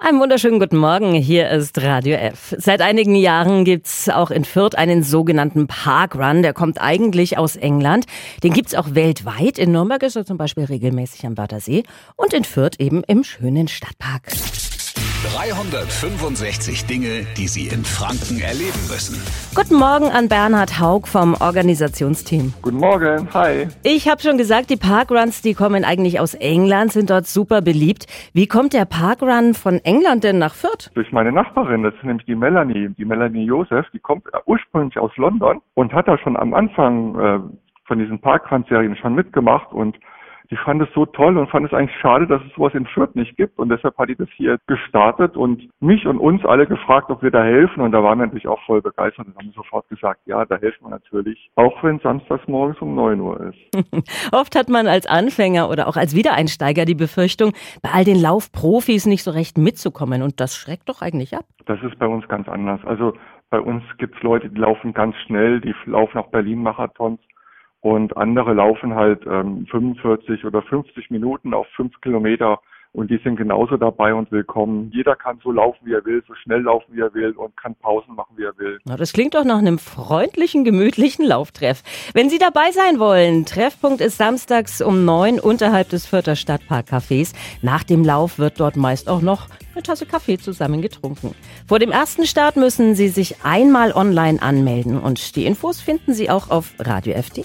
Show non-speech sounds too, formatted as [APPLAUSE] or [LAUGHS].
Einen wunderschönen guten Morgen, hier ist Radio F. Seit einigen Jahren gibt's auch in Fürth einen sogenannten Parkrun, der kommt eigentlich aus England. Den gibt's auch weltweit. In Nürnberg ist er zum Beispiel regelmäßig am Wörthersee und in Fürth eben im schönen Stadtpark. 365 Dinge, die Sie in Franken erleben müssen. Guten Morgen an Bernhard Haug vom Organisationsteam. Guten Morgen, hi. Ich habe schon gesagt, die Parkruns, die kommen eigentlich aus England, sind dort super beliebt. Wie kommt der Parkrun von England denn nach Fürth? Durch meine Nachbarin, das ist nämlich die Melanie, die Melanie Joseph, die kommt ursprünglich aus London und hat da schon am Anfang äh, von diesen Parkrun-Serien schon mitgemacht und die fand es so toll und fand es eigentlich schade, dass es sowas in Fürth nicht gibt. Und deshalb hat die das hier gestartet und mich und uns alle gefragt, ob wir da helfen. Und da waren wir natürlich auch voll begeistert und haben sofort gesagt, ja, da helfen wir natürlich. Auch wenn samstags morgens um neun Uhr ist. [LAUGHS] Oft hat man als Anfänger oder auch als Wiedereinsteiger die Befürchtung, bei all den Laufprofis nicht so recht mitzukommen. Und das schreckt doch eigentlich ab. Das ist bei uns ganz anders. Also bei uns gibt's Leute, die laufen ganz schnell, die laufen auch Berlin-Marathons und andere laufen halt ähm, 45 oder 50 Minuten auf fünf Kilometer und die sind genauso dabei und willkommen. Jeder kann so laufen, wie er will, so schnell laufen, wie er will und kann Pausen machen, wie er will. Na, das klingt doch nach einem freundlichen, gemütlichen Lauftreff. Wenn Sie dabei sein wollen, Treffpunkt ist samstags um neun unterhalb des Fürther Stadtparkcafés. Nach dem Lauf wird dort meist auch noch eine Tasse Kaffee zusammen getrunken. Vor dem ersten Start müssen Sie sich einmal online anmelden und die Infos finden Sie auch auf radiof.de.